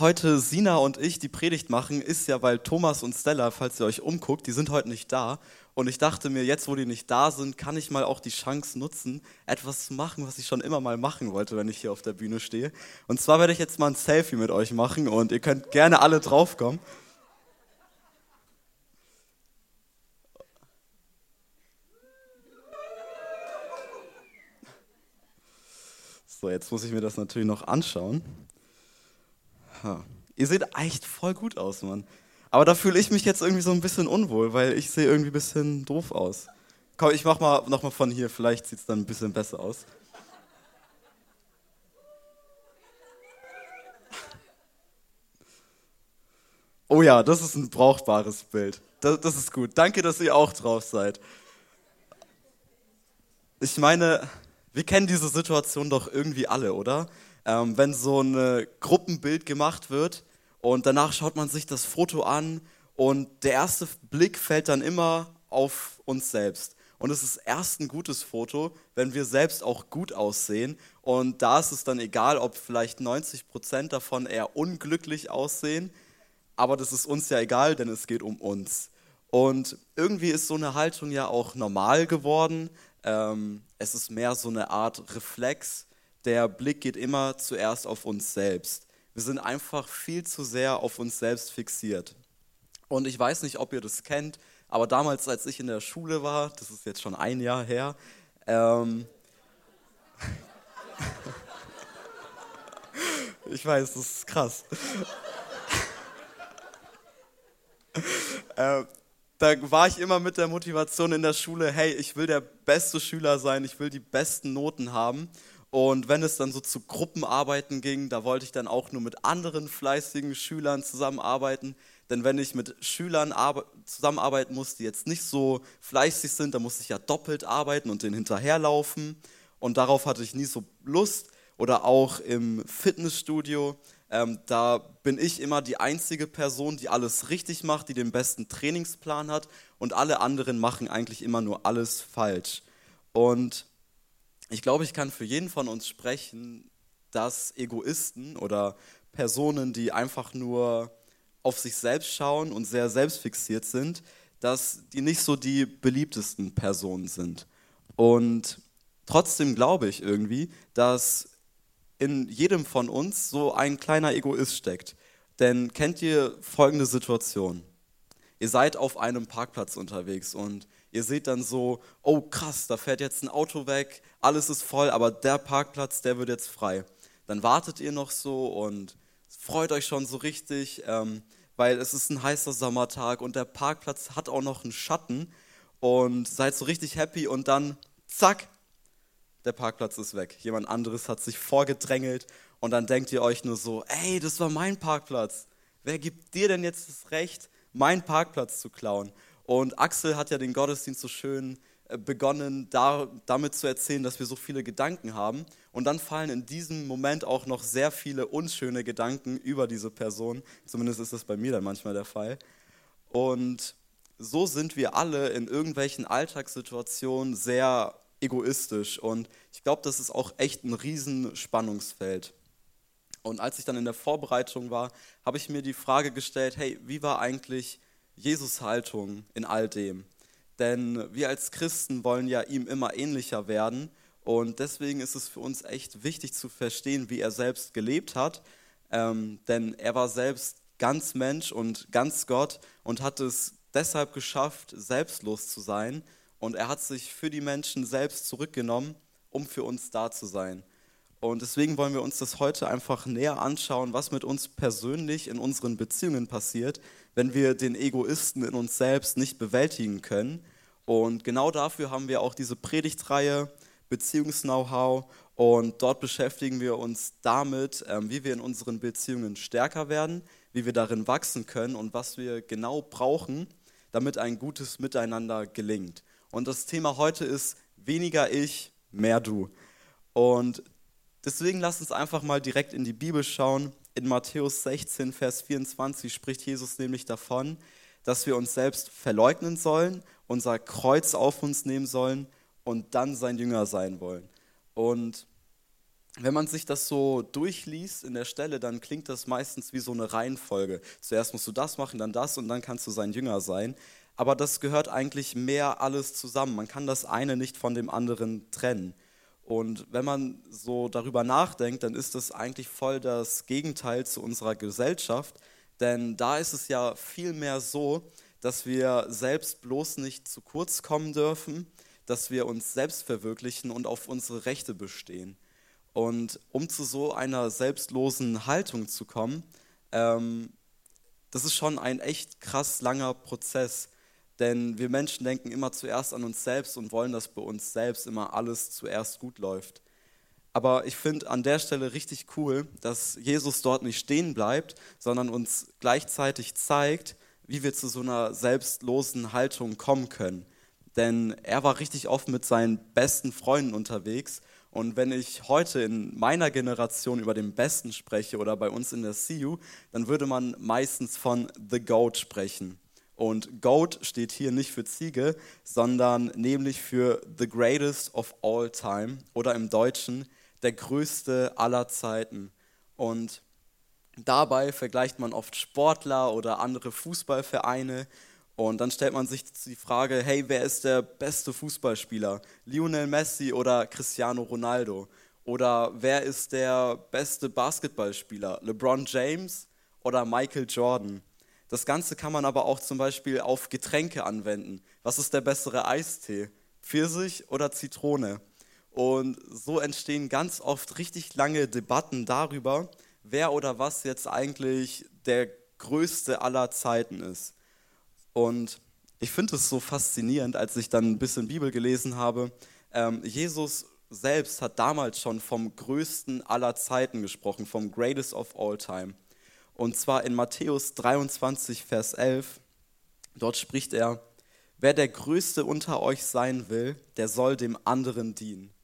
heute Sina und ich die Predigt machen, ist ja, weil Thomas und Stella, falls ihr euch umguckt, die sind heute nicht da. Und ich dachte mir, jetzt wo die nicht da sind, kann ich mal auch die Chance nutzen, etwas zu machen, was ich schon immer mal machen wollte, wenn ich hier auf der Bühne stehe. Und zwar werde ich jetzt mal ein Selfie mit euch machen und ihr könnt gerne alle draufkommen. So, jetzt muss ich mir das natürlich noch anschauen. Ihr seht echt voll gut aus, Mann. Aber da fühle ich mich jetzt irgendwie so ein bisschen unwohl, weil ich sehe irgendwie ein bisschen doof aus. Komm, ich mach mal nochmal von hier, vielleicht sieht es dann ein bisschen besser aus. Oh ja, das ist ein brauchbares Bild. Das, das ist gut. Danke, dass ihr auch drauf seid. Ich meine, wir kennen diese Situation doch irgendwie alle, oder? Ähm, wenn so ein Gruppenbild gemacht wird und danach schaut man sich das Foto an und der erste Blick fällt dann immer auf uns selbst. Und es ist erst ein gutes Foto, wenn wir selbst auch gut aussehen. Und da ist es dann egal, ob vielleicht 90 Prozent davon eher unglücklich aussehen. Aber das ist uns ja egal, denn es geht um uns. Und irgendwie ist so eine Haltung ja auch normal geworden. Ähm, es ist mehr so eine Art Reflex. Der Blick geht immer zuerst auf uns selbst. Wir sind einfach viel zu sehr auf uns selbst fixiert. Und ich weiß nicht, ob ihr das kennt, aber damals, als ich in der Schule war, das ist jetzt schon ein Jahr her, ähm, ich weiß, das ist krass. äh, da war ich immer mit der Motivation in der Schule, hey, ich will der beste Schüler sein, ich will die besten Noten haben. Und wenn es dann so zu Gruppenarbeiten ging, da wollte ich dann auch nur mit anderen fleißigen Schülern zusammenarbeiten. Denn wenn ich mit Schülern zusammenarbeiten muss, die jetzt nicht so fleißig sind, dann muss ich ja doppelt arbeiten und denen hinterherlaufen. Und darauf hatte ich nie so Lust. Oder auch im Fitnessstudio, ähm, da bin ich immer die einzige Person, die alles richtig macht, die den besten Trainingsplan hat. Und alle anderen machen eigentlich immer nur alles falsch. Und ich glaube, ich kann für jeden von uns sprechen, dass Egoisten oder Personen, die einfach nur auf sich selbst schauen und sehr selbstfixiert sind, dass die nicht so die beliebtesten Personen sind. Und trotzdem glaube ich irgendwie, dass in jedem von uns so ein kleiner Egoist steckt. Denn kennt ihr folgende Situation? Ihr seid auf einem Parkplatz unterwegs und ihr seht dann so, oh krass, da fährt jetzt ein Auto weg, alles ist voll, aber der Parkplatz, der wird jetzt frei. Dann wartet ihr noch so und freut euch schon so richtig, ähm, weil es ist ein heißer Sommertag und der Parkplatz hat auch noch einen Schatten und seid so richtig happy und dann, zack, der Parkplatz ist weg. Jemand anderes hat sich vorgedrängelt und dann denkt ihr euch nur so, ey, das war mein Parkplatz. Wer gibt dir denn jetzt das Recht, meinen Parkplatz zu klauen? Und Axel hat ja den Gottesdienst so schön äh, begonnen, da, damit zu erzählen, dass wir so viele Gedanken haben. Und dann fallen in diesem Moment auch noch sehr viele unschöne Gedanken über diese Person. Zumindest ist das bei mir dann manchmal der Fall. Und so sind wir alle in irgendwelchen Alltagssituationen sehr egoistisch. Und ich glaube, das ist auch echt ein Riesenspannungsfeld. Und als ich dann in der Vorbereitung war, habe ich mir die Frage gestellt, hey, wie war eigentlich Jesus Haltung in all dem. Denn wir als Christen wollen ja ihm immer ähnlicher werden. Und deswegen ist es für uns echt wichtig zu verstehen, wie er selbst gelebt hat. Ähm, denn er war selbst ganz Mensch und ganz Gott und hat es deshalb geschafft, selbstlos zu sein. Und er hat sich für die Menschen selbst zurückgenommen, um für uns da zu sein. Und deswegen wollen wir uns das heute einfach näher anschauen, was mit uns persönlich in unseren Beziehungen passiert, wenn wir den Egoisten in uns selbst nicht bewältigen können. Und genau dafür haben wir auch diese Predigtreihe Beziehungs-Know-how. Und dort beschäftigen wir uns damit, ähm, wie wir in unseren Beziehungen stärker werden, wie wir darin wachsen können und was wir genau brauchen, damit ein gutes Miteinander gelingt. Und das Thema heute ist weniger ich, mehr du. Und deswegen lass uns einfach mal direkt in die Bibel schauen. In Matthäus 16, Vers 24 spricht Jesus nämlich davon, dass wir uns selbst verleugnen sollen, unser Kreuz auf uns nehmen sollen und dann sein Jünger sein wollen. Und wenn man sich das so durchliest in der Stelle, dann klingt das meistens wie so eine Reihenfolge. Zuerst musst du das machen, dann das und dann kannst du sein Jünger sein. Aber das gehört eigentlich mehr alles zusammen. Man kann das eine nicht von dem anderen trennen. Und wenn man so darüber nachdenkt, dann ist das eigentlich voll das Gegenteil zu unserer Gesellschaft. Denn da ist es ja vielmehr so, dass wir selbst bloß nicht zu kurz kommen dürfen, dass wir uns selbst verwirklichen und auf unsere Rechte bestehen. Und um zu so einer selbstlosen Haltung zu kommen, ähm, das ist schon ein echt krass langer Prozess. Denn wir Menschen denken immer zuerst an uns selbst und wollen, dass bei uns selbst immer alles zuerst gut läuft. Aber ich finde an der Stelle richtig cool, dass Jesus dort nicht stehen bleibt, sondern uns gleichzeitig zeigt, wie wir zu so einer selbstlosen Haltung kommen können denn er war richtig oft mit seinen besten Freunden unterwegs. Und wenn ich heute in meiner Generation über den Besten spreche oder bei uns in der CU, dann würde man meistens von The Goat sprechen. Und Goat steht hier nicht für Ziege, sondern nämlich für The Greatest of All Time oder im Deutschen der größte aller Zeiten. Und dabei vergleicht man oft Sportler oder andere Fußballvereine und dann stellt man sich die Frage, hey, wer ist der beste Fußballspieler? Lionel Messi oder Cristiano Ronaldo? Oder wer ist der beste Basketballspieler? LeBron James oder Michael Jordan? Das Ganze kann man aber auch zum Beispiel auf Getränke anwenden. Was ist der bessere Eistee? Pfirsich oder Zitrone? Und so entstehen ganz oft richtig lange Debatten darüber, wer oder was jetzt eigentlich der größte aller Zeiten ist. Und ich finde es so faszinierend, als ich dann ein bisschen Bibel gelesen habe. Ähm, Jesus selbst hat damals schon vom größten aller Zeiten gesprochen, vom greatest of all time. Und zwar in Matthäus 23, Vers 11. Dort spricht er, wer der Größte unter euch sein will, der soll dem anderen dienen.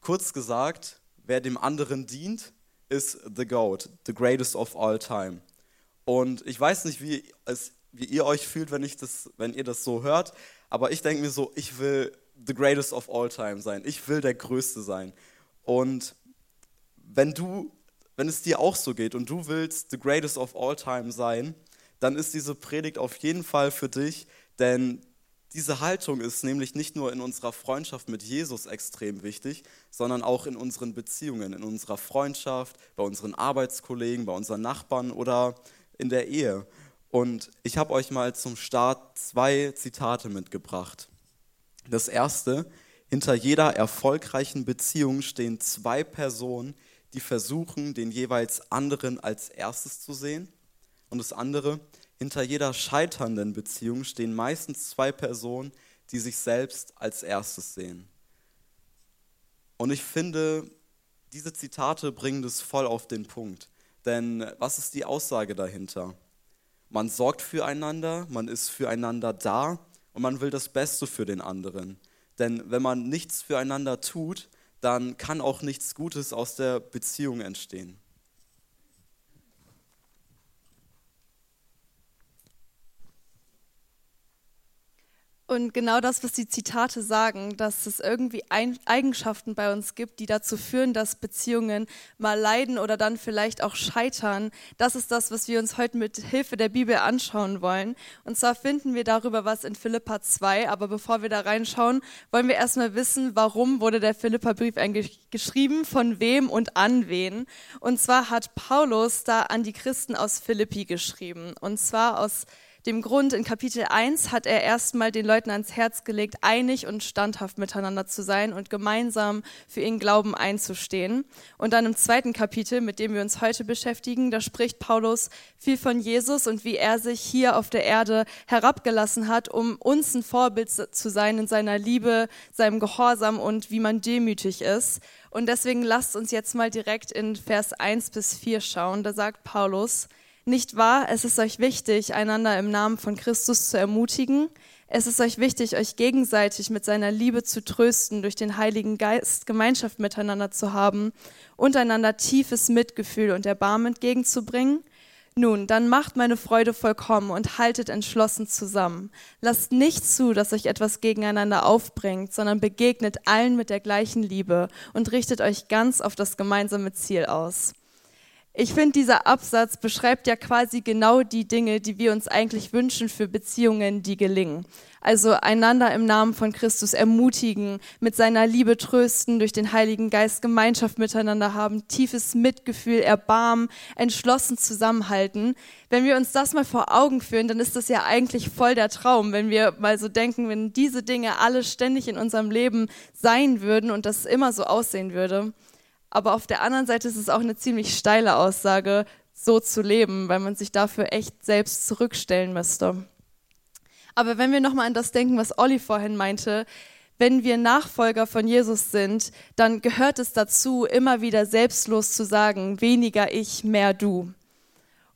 Kurz gesagt, wer dem anderen dient, ist the goat, the greatest of all time. Und ich weiß nicht, wie es wie ihr euch fühlt, wenn, ich das, wenn ihr das so hört. Aber ich denke mir so, ich will the greatest of all time sein. Ich will der Größte sein. Und wenn du, wenn es dir auch so geht und du willst the greatest of all time sein, dann ist diese Predigt auf jeden Fall für dich, denn diese Haltung ist nämlich nicht nur in unserer Freundschaft mit Jesus extrem wichtig, sondern auch in unseren Beziehungen, in unserer Freundschaft, bei unseren Arbeitskollegen, bei unseren Nachbarn oder in der Ehe. Und ich habe euch mal zum Start zwei Zitate mitgebracht. Das erste, hinter jeder erfolgreichen Beziehung stehen zwei Personen, die versuchen, den jeweils anderen als erstes zu sehen. Und das andere, hinter jeder scheiternden Beziehung stehen meistens zwei Personen, die sich selbst als erstes sehen. Und ich finde, diese Zitate bringen das voll auf den Punkt. Denn was ist die Aussage dahinter? Man sorgt füreinander, man ist füreinander da und man will das Beste für den anderen. Denn wenn man nichts füreinander tut, dann kann auch nichts Gutes aus der Beziehung entstehen. Und genau das, was die Zitate sagen, dass es irgendwie Eigenschaften bei uns gibt, die dazu führen, dass Beziehungen mal leiden oder dann vielleicht auch scheitern, das ist das, was wir uns heute mit Hilfe der Bibel anschauen wollen. Und zwar finden wir darüber was in Philippa 2, aber bevor wir da reinschauen, wollen wir erstmal wissen, warum wurde der Philippa-Brief eigentlich geschrieben, von wem und an wen. Und zwar hat Paulus da an die Christen aus Philippi geschrieben. Und zwar aus dem Grund, in Kapitel 1 hat er erstmal den Leuten ans Herz gelegt, einig und standhaft miteinander zu sein und gemeinsam für ihren Glauben einzustehen. Und dann im zweiten Kapitel, mit dem wir uns heute beschäftigen, da spricht Paulus viel von Jesus und wie er sich hier auf der Erde herabgelassen hat, um uns ein Vorbild zu sein in seiner Liebe, seinem Gehorsam und wie man demütig ist. Und deswegen lasst uns jetzt mal direkt in Vers 1 bis 4 schauen. Da sagt Paulus, nicht wahr, es ist euch wichtig, einander im Namen von Christus zu ermutigen. Es ist euch wichtig, euch gegenseitig mit seiner Liebe zu trösten, durch den Heiligen Geist Gemeinschaft miteinander zu haben und einander tiefes Mitgefühl und Erbarmen entgegenzubringen. Nun, dann macht meine Freude vollkommen und haltet entschlossen zusammen. Lasst nicht zu, dass euch etwas gegeneinander aufbringt, sondern begegnet allen mit der gleichen Liebe und richtet euch ganz auf das gemeinsame Ziel aus. Ich finde, dieser Absatz beschreibt ja quasi genau die Dinge, die wir uns eigentlich wünschen für Beziehungen, die gelingen. Also einander im Namen von Christus ermutigen, mit seiner Liebe trösten, durch den Heiligen Geist Gemeinschaft miteinander haben, tiefes Mitgefühl, Erbarmen, entschlossen zusammenhalten. Wenn wir uns das mal vor Augen führen, dann ist das ja eigentlich voll der Traum, wenn wir mal so denken, wenn diese Dinge alle ständig in unserem Leben sein würden und das immer so aussehen würde. Aber auf der anderen Seite ist es auch eine ziemlich steile Aussage, so zu leben, weil man sich dafür echt selbst zurückstellen müsste. Aber wenn wir nochmal an das denken, was Olli vorhin meinte, wenn wir Nachfolger von Jesus sind, dann gehört es dazu, immer wieder selbstlos zu sagen, weniger ich, mehr du.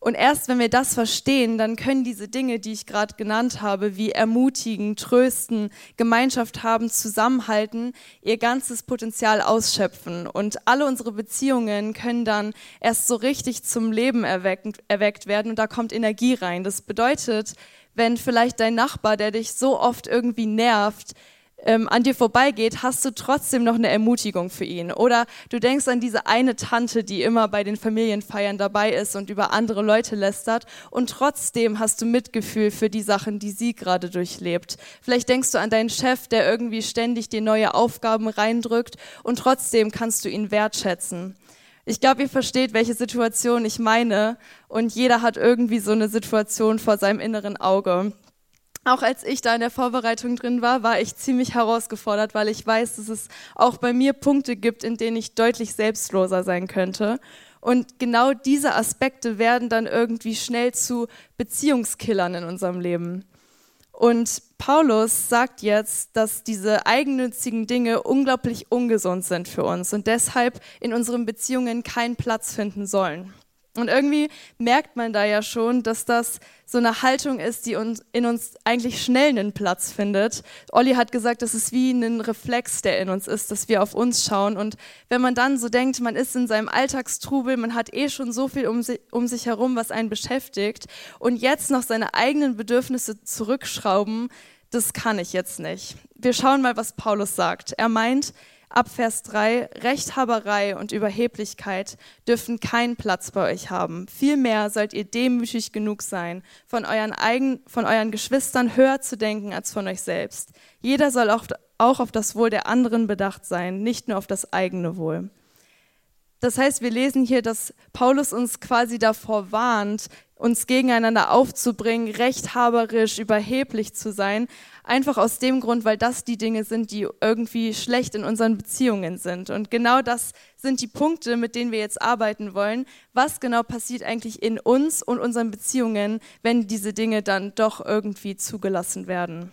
Und erst wenn wir das verstehen, dann können diese Dinge, die ich gerade genannt habe, wie ermutigen, trösten, Gemeinschaft haben, zusammenhalten, ihr ganzes Potenzial ausschöpfen. Und alle unsere Beziehungen können dann erst so richtig zum Leben erweckt, erweckt werden und da kommt Energie rein. Das bedeutet, wenn vielleicht dein Nachbar, der dich so oft irgendwie nervt, ähm, an dir vorbeigeht, hast du trotzdem noch eine Ermutigung für ihn. Oder du denkst an diese eine Tante, die immer bei den Familienfeiern dabei ist und über andere Leute lästert und trotzdem hast du Mitgefühl für die Sachen, die sie gerade durchlebt. Vielleicht denkst du an deinen Chef, der irgendwie ständig dir neue Aufgaben reindrückt und trotzdem kannst du ihn wertschätzen. Ich glaube, ihr versteht, welche Situation ich meine und jeder hat irgendwie so eine Situation vor seinem inneren Auge auch als ich da in der Vorbereitung drin war, war ich ziemlich herausgefordert, weil ich weiß, dass es auch bei mir Punkte gibt, in denen ich deutlich selbstloser sein könnte. Und genau diese Aspekte werden dann irgendwie schnell zu Beziehungskillern in unserem Leben. Und Paulus sagt jetzt, dass diese eigennützigen Dinge unglaublich ungesund sind für uns und deshalb in unseren Beziehungen keinen Platz finden sollen. Und irgendwie merkt man da ja schon, dass das so eine Haltung ist, die uns, in uns eigentlich schnell einen Platz findet. Olli hat gesagt, das ist wie ein Reflex, der in uns ist, dass wir auf uns schauen. Und wenn man dann so denkt, man ist in seinem Alltagstrubel, man hat eh schon so viel um, sich, um sich herum, was einen beschäftigt, und jetzt noch seine eigenen Bedürfnisse zurückschrauben, das kann ich jetzt nicht. Wir schauen mal, was Paulus sagt. Er meint, ab Vers 3, Rechthaberei und Überheblichkeit dürfen keinen Platz bei euch haben. Vielmehr sollt ihr demütig genug sein, von euren, eigen, von euren Geschwistern höher zu denken als von euch selbst. Jeder soll auch, auch auf das Wohl der anderen bedacht sein, nicht nur auf das eigene Wohl. Das heißt, wir lesen hier, dass Paulus uns quasi davor warnt, uns gegeneinander aufzubringen, rechthaberisch, überheblich zu sein, einfach aus dem Grund, weil das die Dinge sind, die irgendwie schlecht in unseren Beziehungen sind. Und genau das sind die Punkte, mit denen wir jetzt arbeiten wollen. Was genau passiert eigentlich in uns und unseren Beziehungen, wenn diese Dinge dann doch irgendwie zugelassen werden?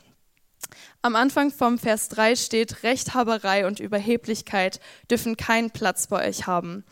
Am Anfang vom Vers 3 steht, Rechthaberei und Überheblichkeit dürfen keinen Platz bei euch haben.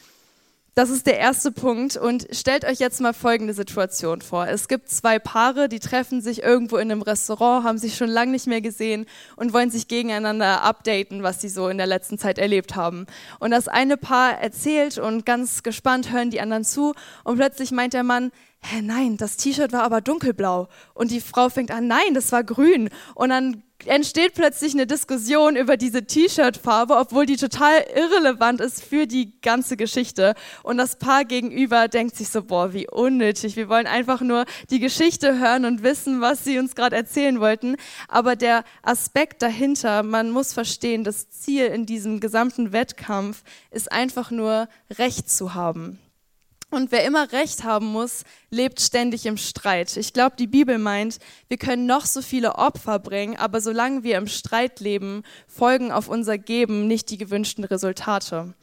Das ist der erste Punkt und stellt euch jetzt mal folgende Situation vor. Es gibt zwei Paare, die treffen sich irgendwo in einem Restaurant, haben sich schon lange nicht mehr gesehen und wollen sich gegeneinander updaten, was sie so in der letzten Zeit erlebt haben. Und das eine Paar erzählt und ganz gespannt hören die anderen zu und plötzlich meint der Mann, hä, nein, das T-Shirt war aber dunkelblau. Und die Frau fängt an, nein, das war grün. Und dann entsteht plötzlich eine Diskussion über diese T-Shirt-Farbe, obwohl die total irrelevant ist für die ganze Geschichte. Und das Paar gegenüber denkt sich so, boah, wie unnötig. Wir wollen einfach nur die Geschichte hören und wissen, was sie uns gerade erzählen wollten. Aber der Aspekt dahinter, man muss verstehen, das Ziel in diesem gesamten Wettkampf ist einfach nur Recht zu haben. Und wer immer Recht haben muss, lebt ständig im Streit. Ich glaube, die Bibel meint, wir können noch so viele Opfer bringen, aber solange wir im Streit leben, folgen auf unser Geben nicht die gewünschten Resultate.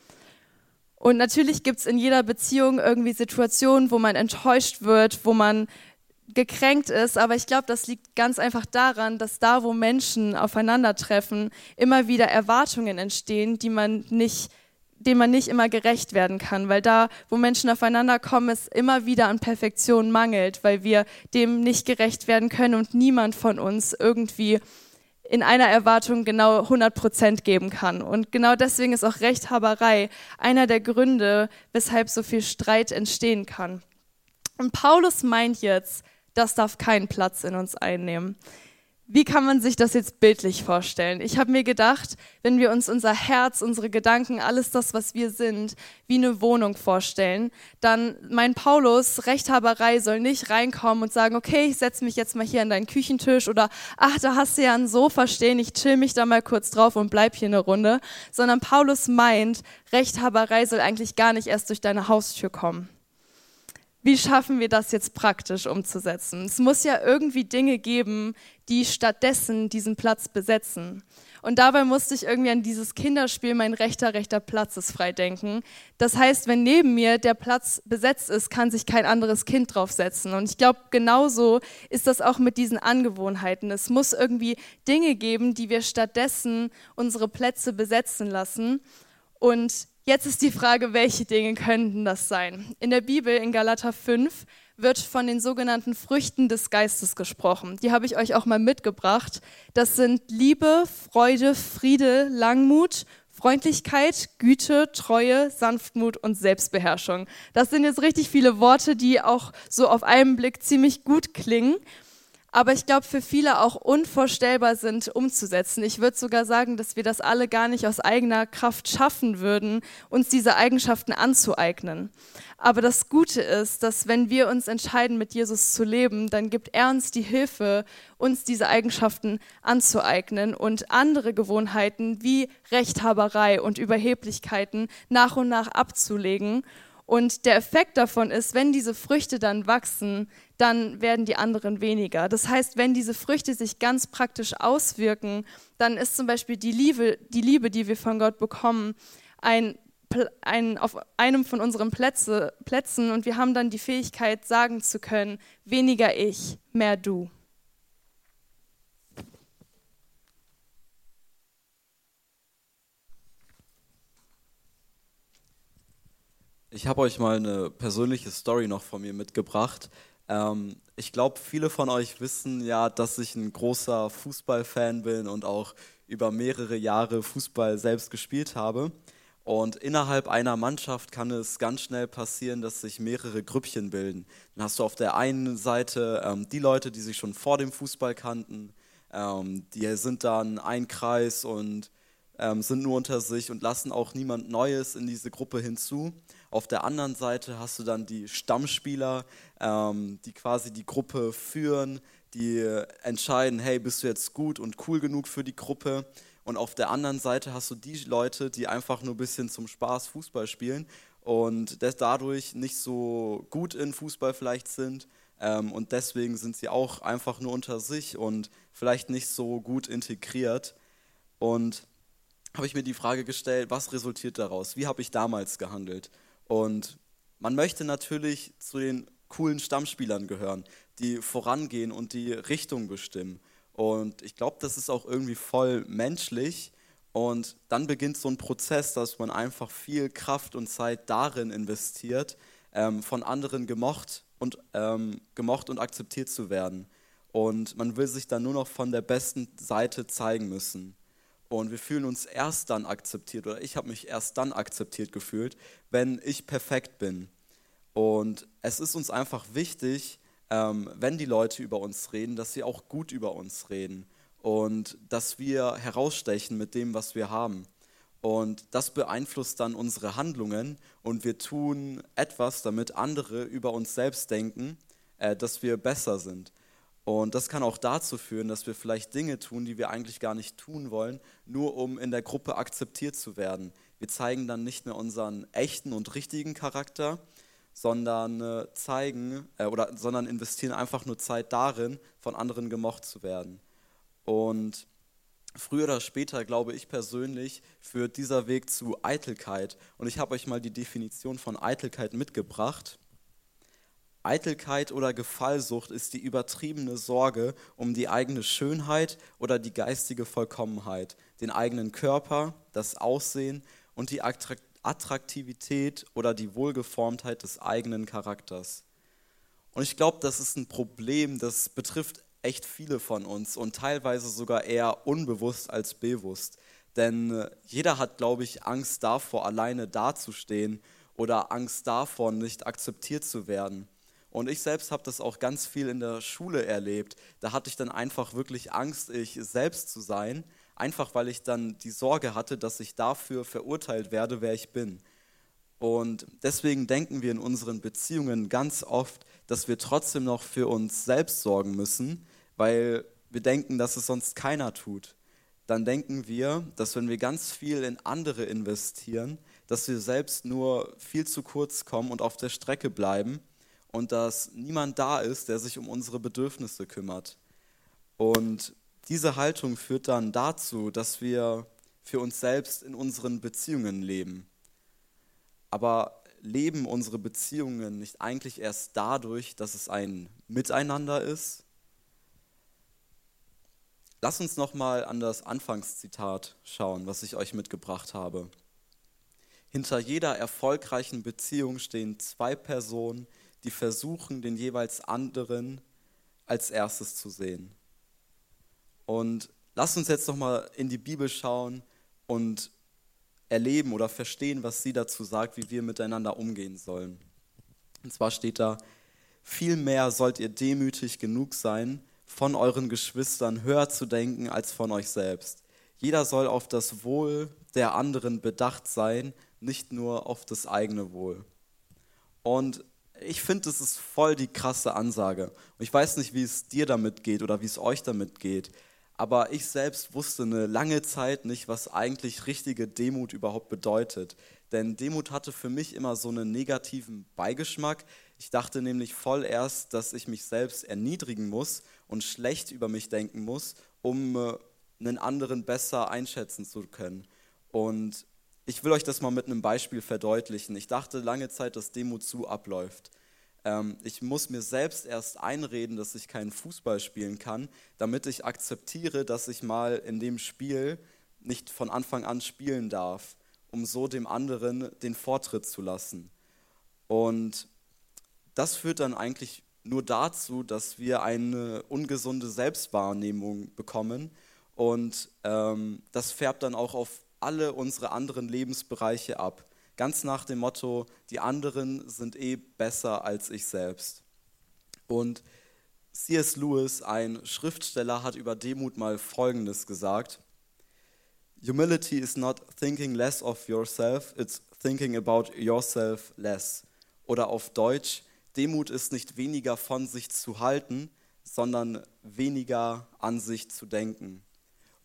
Und natürlich gibt es in jeder Beziehung irgendwie Situationen, wo man enttäuscht wird, wo man gekränkt ist, aber ich glaube, das liegt ganz einfach daran, dass da, wo Menschen aufeinandertreffen, immer wieder Erwartungen entstehen, die man nicht dem man nicht immer gerecht werden kann, weil da, wo Menschen aufeinander kommen, es immer wieder an Perfektion mangelt, weil wir dem nicht gerecht werden können und niemand von uns irgendwie in einer Erwartung genau 100 Prozent geben kann. Und genau deswegen ist auch Rechthaberei einer der Gründe, weshalb so viel Streit entstehen kann. Und Paulus meint jetzt, das darf keinen Platz in uns einnehmen. Wie kann man sich das jetzt bildlich vorstellen? Ich habe mir gedacht, wenn wir uns unser Herz, unsere Gedanken, alles das, was wir sind, wie eine Wohnung vorstellen, dann mein Paulus, Rechthaberei soll nicht reinkommen und sagen, okay, ich setze mich jetzt mal hier an deinen Küchentisch oder ach, da hast du ja ein Sofa stehen, ich chill mich da mal kurz drauf und bleib hier eine Runde, sondern Paulus meint, Rechthaberei soll eigentlich gar nicht erst durch deine Haustür kommen wie schaffen wir das jetzt praktisch umzusetzen? Es muss ja irgendwie Dinge geben, die stattdessen diesen Platz besetzen. Und dabei musste ich irgendwie an dieses Kinderspiel, mein rechter, rechter Platz ist frei denken. Das heißt, wenn neben mir der Platz besetzt ist, kann sich kein anderes Kind draufsetzen. Und ich glaube, genauso ist das auch mit diesen Angewohnheiten. Es muss irgendwie Dinge geben, die wir stattdessen unsere Plätze besetzen lassen. Und Jetzt ist die Frage, welche Dinge könnten das sein? In der Bibel in Galater 5 wird von den sogenannten Früchten des Geistes gesprochen. Die habe ich euch auch mal mitgebracht. Das sind Liebe, Freude, Friede, Langmut, Freundlichkeit, Güte, Treue, Sanftmut und Selbstbeherrschung. Das sind jetzt richtig viele Worte, die auch so auf einen Blick ziemlich gut klingen aber ich glaube, für viele auch unvorstellbar sind umzusetzen. Ich würde sogar sagen, dass wir das alle gar nicht aus eigener Kraft schaffen würden, uns diese Eigenschaften anzueignen. Aber das Gute ist, dass wenn wir uns entscheiden, mit Jesus zu leben, dann gibt er uns die Hilfe, uns diese Eigenschaften anzueignen und andere Gewohnheiten wie Rechthaberei und Überheblichkeiten nach und nach abzulegen und der Effekt davon ist, wenn diese Früchte dann wachsen, dann werden die anderen weniger. Das heißt, wenn diese Früchte sich ganz praktisch auswirken, dann ist zum Beispiel die Liebe, die, Liebe, die wir von Gott bekommen, ein, ein, auf einem von unseren Plätze, Plätzen und wir haben dann die Fähigkeit, sagen zu können, weniger ich, mehr du. Ich habe euch mal eine persönliche Story noch von mir mitgebracht. Ähm, ich glaube, viele von euch wissen ja, dass ich ein großer Fußballfan bin und auch über mehrere Jahre Fußball selbst gespielt habe. Und innerhalb einer Mannschaft kann es ganz schnell passieren, dass sich mehrere Grüppchen bilden. Dann hast du auf der einen Seite ähm, die Leute, die sich schon vor dem Fußball kannten, ähm, die sind dann ein Kreis und ähm, sind nur unter sich und lassen auch niemand Neues in diese Gruppe hinzu. Auf der anderen Seite hast du dann die Stammspieler, ähm, die quasi die Gruppe führen, die entscheiden, hey, bist du jetzt gut und cool genug für die Gruppe? Und auf der anderen Seite hast du die Leute, die einfach nur ein bisschen zum Spaß Fußball spielen und dadurch nicht so gut in Fußball vielleicht sind. Ähm, und deswegen sind sie auch einfach nur unter sich und vielleicht nicht so gut integriert. Und habe ich mir die Frage gestellt, was resultiert daraus? Wie habe ich damals gehandelt? Und man möchte natürlich zu den coolen Stammspielern gehören, die vorangehen und die Richtung bestimmen. Und ich glaube, das ist auch irgendwie voll menschlich. Und dann beginnt so ein Prozess, dass man einfach viel Kraft und Zeit darin investiert, ähm, von anderen gemocht und, ähm, gemocht und akzeptiert zu werden. Und man will sich dann nur noch von der besten Seite zeigen müssen. Und wir fühlen uns erst dann akzeptiert oder ich habe mich erst dann akzeptiert gefühlt, wenn ich perfekt bin. Und es ist uns einfach wichtig, ähm, wenn die Leute über uns reden, dass sie auch gut über uns reden und dass wir herausstechen mit dem, was wir haben. Und das beeinflusst dann unsere Handlungen und wir tun etwas, damit andere über uns selbst denken, äh, dass wir besser sind. Und das kann auch dazu führen, dass wir vielleicht Dinge tun, die wir eigentlich gar nicht tun wollen, nur um in der Gruppe akzeptiert zu werden. Wir zeigen dann nicht mehr unseren echten und richtigen Charakter, sondern äh, zeigen äh, oder sondern investieren einfach nur Zeit darin, von anderen gemocht zu werden. Und früher oder später, glaube ich persönlich, führt dieser Weg zu Eitelkeit. Und ich habe euch mal die Definition von Eitelkeit mitgebracht. Eitelkeit oder Gefallsucht ist die übertriebene Sorge um die eigene Schönheit oder die geistige Vollkommenheit, den eigenen Körper, das Aussehen und die Attraktivität oder die Wohlgeformtheit des eigenen Charakters. Und ich glaube, das ist ein Problem, das betrifft echt viele von uns und teilweise sogar eher unbewusst als bewusst. Denn äh, jeder hat, glaube ich, Angst davor, alleine dazustehen oder Angst davor, nicht akzeptiert zu werden. Und ich selbst habe das auch ganz viel in der Schule erlebt. Da hatte ich dann einfach wirklich Angst, ich selbst zu sein, einfach weil ich dann die Sorge hatte, dass ich dafür verurteilt werde, wer ich bin. Und deswegen denken wir in unseren Beziehungen ganz oft, dass wir trotzdem noch für uns selbst sorgen müssen, weil wir denken, dass es sonst keiner tut. Dann denken wir, dass wenn wir ganz viel in andere investieren, dass wir selbst nur viel zu kurz kommen und auf der Strecke bleiben und dass niemand da ist, der sich um unsere Bedürfnisse kümmert. Und diese Haltung führt dann dazu, dass wir für uns selbst in unseren Beziehungen leben. Aber leben unsere Beziehungen nicht eigentlich erst dadurch, dass es ein Miteinander ist? Lass uns nochmal an das Anfangszitat schauen, was ich euch mitgebracht habe. Hinter jeder erfolgreichen Beziehung stehen zwei Personen, die versuchen, den jeweils anderen als erstes zu sehen. Und lasst uns jetzt nochmal in die Bibel schauen und erleben oder verstehen, was sie dazu sagt, wie wir miteinander umgehen sollen. Und zwar steht da, vielmehr sollt ihr demütig genug sein, von euren Geschwistern höher zu denken als von euch selbst. Jeder soll auf das Wohl der anderen bedacht sein, nicht nur auf das eigene Wohl. Und ich finde, das ist voll die krasse Ansage. Und ich weiß nicht, wie es dir damit geht oder wie es euch damit geht. Aber ich selbst wusste eine lange Zeit nicht, was eigentlich richtige Demut überhaupt bedeutet. Denn Demut hatte für mich immer so einen negativen Beigeschmack. Ich dachte nämlich voll erst, dass ich mich selbst erniedrigen muss und schlecht über mich denken muss, um äh, einen anderen besser einschätzen zu können. Und ich will euch das mal mit einem Beispiel verdeutlichen. Ich dachte lange Zeit, dass Demut zu abläuft. Ähm, ich muss mir selbst erst einreden, dass ich keinen Fußball spielen kann, damit ich akzeptiere, dass ich mal in dem Spiel nicht von Anfang an spielen darf, um so dem anderen den Vortritt zu lassen. Und das führt dann eigentlich nur dazu, dass wir eine ungesunde Selbstwahrnehmung bekommen und ähm, das färbt dann auch auf alle unsere anderen Lebensbereiche ab. Ganz nach dem Motto, die anderen sind eh besser als ich selbst. Und C.S. Lewis, ein Schriftsteller, hat über Demut mal Folgendes gesagt. Humility is not thinking less of yourself, it's thinking about yourself less. Oder auf Deutsch, Demut ist nicht weniger von sich zu halten, sondern weniger an sich zu denken.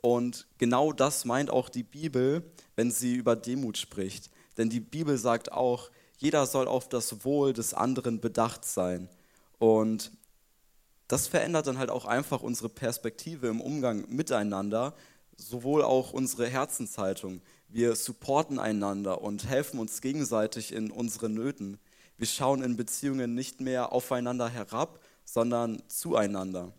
Und genau das meint auch die Bibel, wenn sie über Demut spricht. Denn die Bibel sagt auch, jeder soll auf das Wohl des anderen bedacht sein. Und das verändert dann halt auch einfach unsere Perspektive im Umgang miteinander, sowohl auch unsere Herzenshaltung. Wir supporten einander und helfen uns gegenseitig in unseren Nöten. Wir schauen in Beziehungen nicht mehr aufeinander herab, sondern zueinander.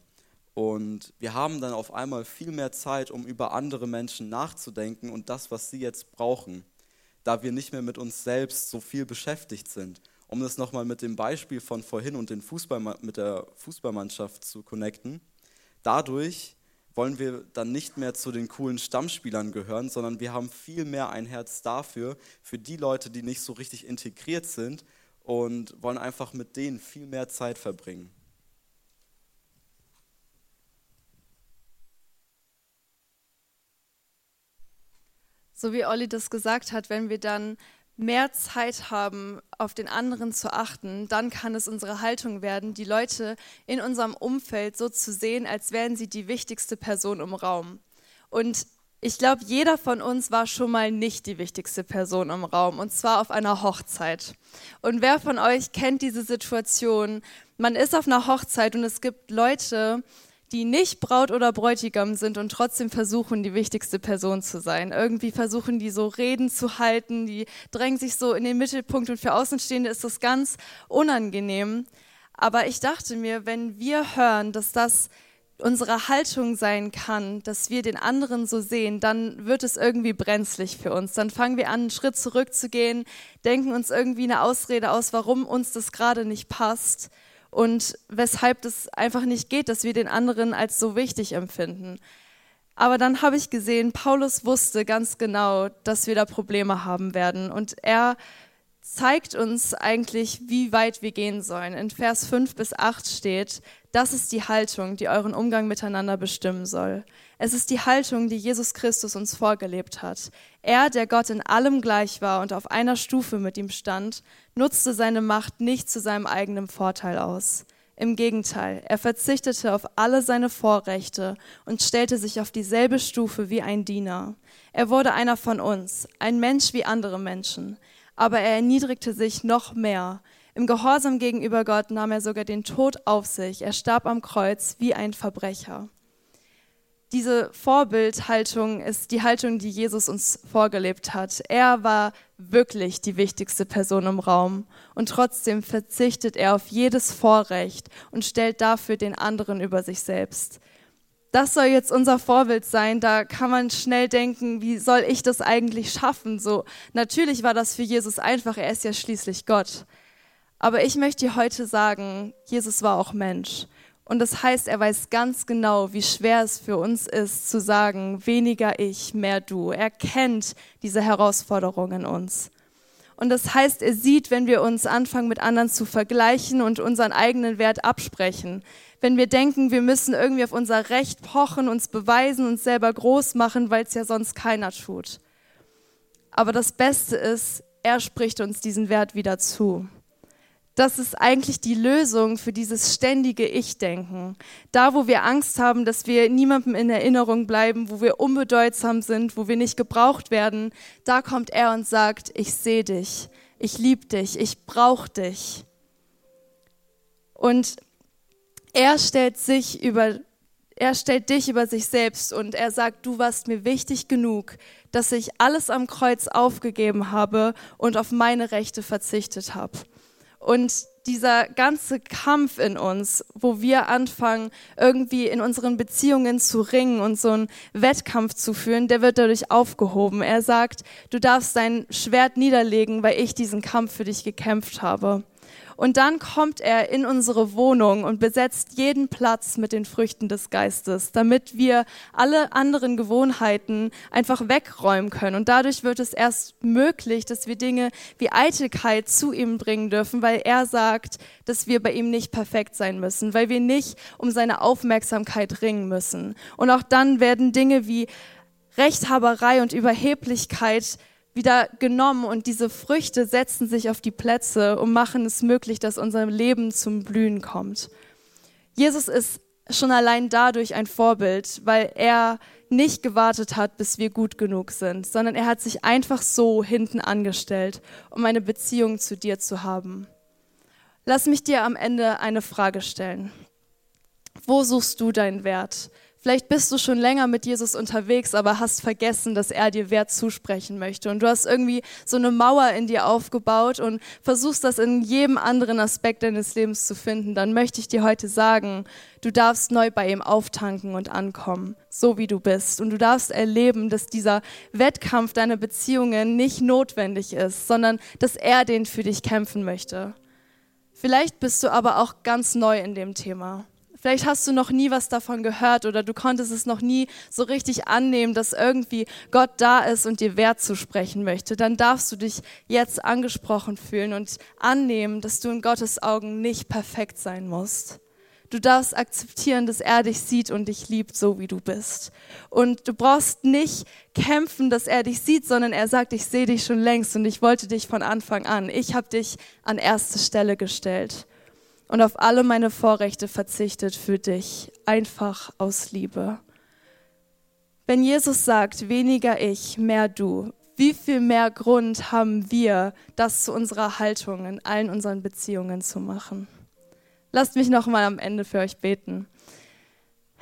Und wir haben dann auf einmal viel mehr Zeit, um über andere Menschen nachzudenken und das, was sie jetzt brauchen, da wir nicht mehr mit uns selbst so viel beschäftigt sind. Um das nochmal mit dem Beispiel von vorhin und den mit der Fußballmannschaft zu connecten. Dadurch wollen wir dann nicht mehr zu den coolen Stammspielern gehören, sondern wir haben viel mehr ein Herz dafür, für die Leute, die nicht so richtig integriert sind und wollen einfach mit denen viel mehr Zeit verbringen. So wie Olli das gesagt hat, wenn wir dann mehr Zeit haben, auf den anderen zu achten, dann kann es unsere Haltung werden, die Leute in unserem Umfeld so zu sehen, als wären sie die wichtigste Person im Raum. Und Ich glaube, jeder von uns war schon mal nicht die wichtigste Person im Raum, und zwar auf einer Hochzeit. Und wer von euch kennt diese Situation? Man ist auf einer Hochzeit und es gibt Leute, die nicht Braut oder Bräutigam sind und trotzdem versuchen, die wichtigste Person zu sein. Irgendwie versuchen die so Reden zu halten, die drängen sich so in den Mittelpunkt und für Außenstehende ist das ganz unangenehm. Aber ich dachte mir, wenn wir hören, dass das unsere Haltung sein kann, dass wir den anderen so sehen, dann wird es irgendwie brenzlig für uns. Dann fangen wir an, einen Schritt zurückzugehen, denken uns irgendwie eine Ausrede aus, warum uns das gerade nicht passt und weshalb das einfach nicht geht, dass wir den anderen als so wichtig empfinden. Aber dann habe ich gesehen, Paulus wusste ganz genau, dass wir da Probleme haben werden und er zeigt uns eigentlich, wie weit wir gehen sollen. In Vers 5 bis 8 steht, das ist die Haltung, die euren Umgang miteinander bestimmen soll. Es ist die Haltung, die Jesus Christus uns vorgelebt hat. Er, der Gott in allem gleich war und auf einer Stufe mit ihm stand, nutzte seine Macht nicht zu seinem eigenen Vorteil aus. Im Gegenteil, er verzichtete auf alle seine Vorrechte und stellte sich auf dieselbe Stufe wie ein Diener. Er wurde einer von uns, ein Mensch wie andere Menschen aber er erniedrigte sich noch mehr. Im Gehorsam gegenüber Gott nahm er sogar den Tod auf sich. Er starb am Kreuz wie ein Verbrecher. Diese Vorbildhaltung ist die Haltung, die Jesus uns vorgelebt hat. Er war wirklich die wichtigste Person im Raum und trotzdem verzichtet er auf jedes Vorrecht und stellt dafür den anderen über sich selbst das soll jetzt unser Vorbild sein. Da kann man schnell denken, wie soll ich das eigentlich schaffen? So, natürlich war das für Jesus einfach. Er ist ja schließlich Gott. Aber ich möchte dir heute sagen, Jesus war auch Mensch. Und das heißt, er weiß ganz genau, wie schwer es für uns ist, zu sagen, weniger ich, mehr du. Er kennt diese Herausforderung in uns. Und das heißt, er sieht, wenn wir uns anfangen, mit anderen zu vergleichen und unseren eigenen Wert absprechen wenn wir denken, wir müssen irgendwie auf unser Recht pochen, uns beweisen, uns selber groß machen, weil es ja sonst keiner tut. Aber das Beste ist, er spricht uns diesen Wert wieder zu. Das ist eigentlich die Lösung für dieses ständige Ich-Denken. Da, wo wir Angst haben, dass wir niemandem in Erinnerung bleiben, wo wir unbedeutsam sind, wo wir nicht gebraucht werden, da kommt er und sagt, ich sehe dich, ich liebe dich, ich brauche dich. Und er stellt sich über er stellt dich über sich selbst und er sagt, du warst mir wichtig genug, dass ich alles am Kreuz aufgegeben habe und auf meine Rechte verzichtet habe. Und dieser ganze Kampf in uns, wo wir anfangen, irgendwie in unseren Beziehungen zu ringen und so einen Wettkampf zu führen, der wird dadurch aufgehoben. Er sagt, du darfst dein Schwert niederlegen, weil ich diesen Kampf für dich gekämpft habe. Und dann kommt er in unsere Wohnung und besetzt jeden Platz mit den Früchten des Geistes, damit wir alle anderen Gewohnheiten einfach wegräumen können. Und dadurch wird es erst möglich, dass wir Dinge wie Eitelkeit zu ihm bringen dürfen, weil er sagt, dass wir bei ihm nicht perfekt sein müssen, weil wir nicht um seine Aufmerksamkeit ringen müssen. Und auch dann werden Dinge wie Rechthaberei und Überheblichkeit wieder genommen und diese Früchte setzen sich auf die Plätze und machen es möglich, dass unser Leben zum Blühen kommt. Jesus ist schon allein dadurch ein Vorbild, weil er nicht gewartet hat, bis wir gut genug sind, sondern er hat sich einfach so hinten angestellt, um eine Beziehung zu dir zu haben. Lass mich dir am Ende eine Frage stellen. Wo suchst du deinen Wert? Vielleicht bist du schon länger mit Jesus unterwegs, aber hast vergessen, dass er dir Wert zusprechen möchte. Und du hast irgendwie so eine Mauer in dir aufgebaut und versuchst das in jedem anderen Aspekt deines Lebens zu finden. Dann möchte ich dir heute sagen, du darfst neu bei ihm auftanken und ankommen, so wie du bist. Und du darfst erleben, dass dieser Wettkampf deiner Beziehungen nicht notwendig ist, sondern dass er den für dich kämpfen möchte. Vielleicht bist du aber auch ganz neu in dem Thema. Vielleicht hast du noch nie was davon gehört oder du konntest es noch nie so richtig annehmen, dass irgendwie Gott da ist und dir Wert zusprechen möchte. Dann darfst du dich jetzt angesprochen fühlen und annehmen, dass du in Gottes Augen nicht perfekt sein musst. Du darfst akzeptieren, dass er dich sieht und dich liebt, so wie du bist. Und du brauchst nicht kämpfen, dass er dich sieht, sondern er sagt, ich sehe dich schon längst und ich wollte dich von Anfang an. Ich habe dich an erste Stelle gestellt und auf alle meine Vorrechte verzichtet für dich, einfach aus Liebe. Wenn Jesus sagt, weniger ich, mehr du, wie viel mehr Grund haben wir, das zu unserer Haltung in allen unseren Beziehungen zu machen? Lasst mich noch mal am Ende für euch beten.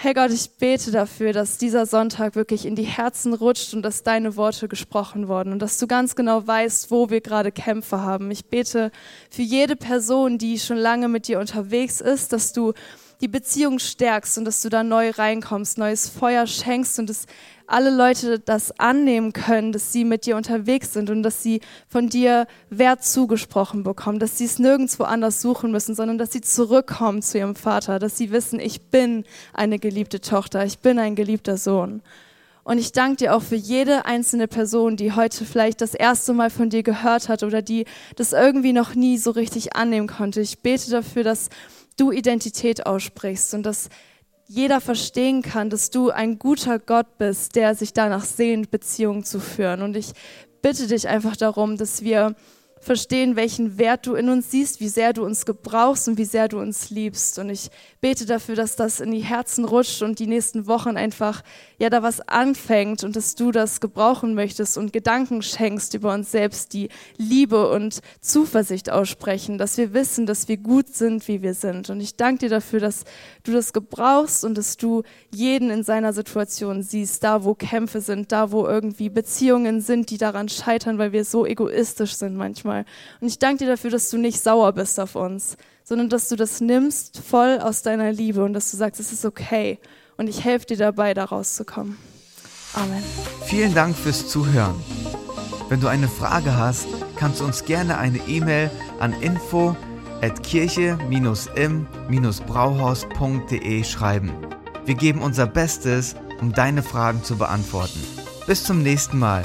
Herr Gott, ich bete dafür, dass dieser Sonntag wirklich in die Herzen rutscht und dass deine Worte gesprochen wurden und dass du ganz genau weißt, wo wir gerade Kämpfe haben. Ich bete für jede Person, die schon lange mit dir unterwegs ist, dass du die Beziehung stärkst und dass du da neu reinkommst, neues Feuer schenkst und dass alle Leute das annehmen können, dass sie mit dir unterwegs sind und dass sie von dir Wert zugesprochen bekommen, dass sie es nirgendwo anders suchen müssen, sondern dass sie zurückkommen zu ihrem Vater, dass sie wissen, ich bin eine geliebte Tochter, ich bin ein geliebter Sohn. Und ich danke dir auch für jede einzelne Person, die heute vielleicht das erste Mal von dir gehört hat oder die das irgendwie noch nie so richtig annehmen konnte. Ich bete dafür, dass du Identität aussprichst und dass jeder verstehen kann, dass du ein guter Gott bist, der sich danach sehnt, Beziehungen zu führen. Und ich bitte dich einfach darum, dass wir verstehen, welchen Wert du in uns siehst, wie sehr du uns gebrauchst und wie sehr du uns liebst. Und ich bete dafür, dass das in die Herzen rutscht und die nächsten Wochen einfach, ja, da was anfängt und dass du das gebrauchen möchtest und Gedanken schenkst über uns selbst, die Liebe und Zuversicht aussprechen, dass wir wissen, dass wir gut sind, wie wir sind. Und ich danke dir dafür, dass du das gebrauchst und dass du jeden in seiner Situation siehst, da wo Kämpfe sind, da wo irgendwie Beziehungen sind, die daran scheitern, weil wir so egoistisch sind manchmal. Und ich danke dir dafür, dass du nicht sauer bist auf uns, sondern dass du das nimmst voll aus deiner Liebe und dass du sagst, es ist okay und ich helfe dir dabei, da rauszukommen. Amen. Vielen Dank fürs Zuhören. Wenn du eine Frage hast, kannst du uns gerne eine E-Mail an info at kirche-im-brauhaus.de schreiben. Wir geben unser Bestes, um deine Fragen zu beantworten. Bis zum nächsten Mal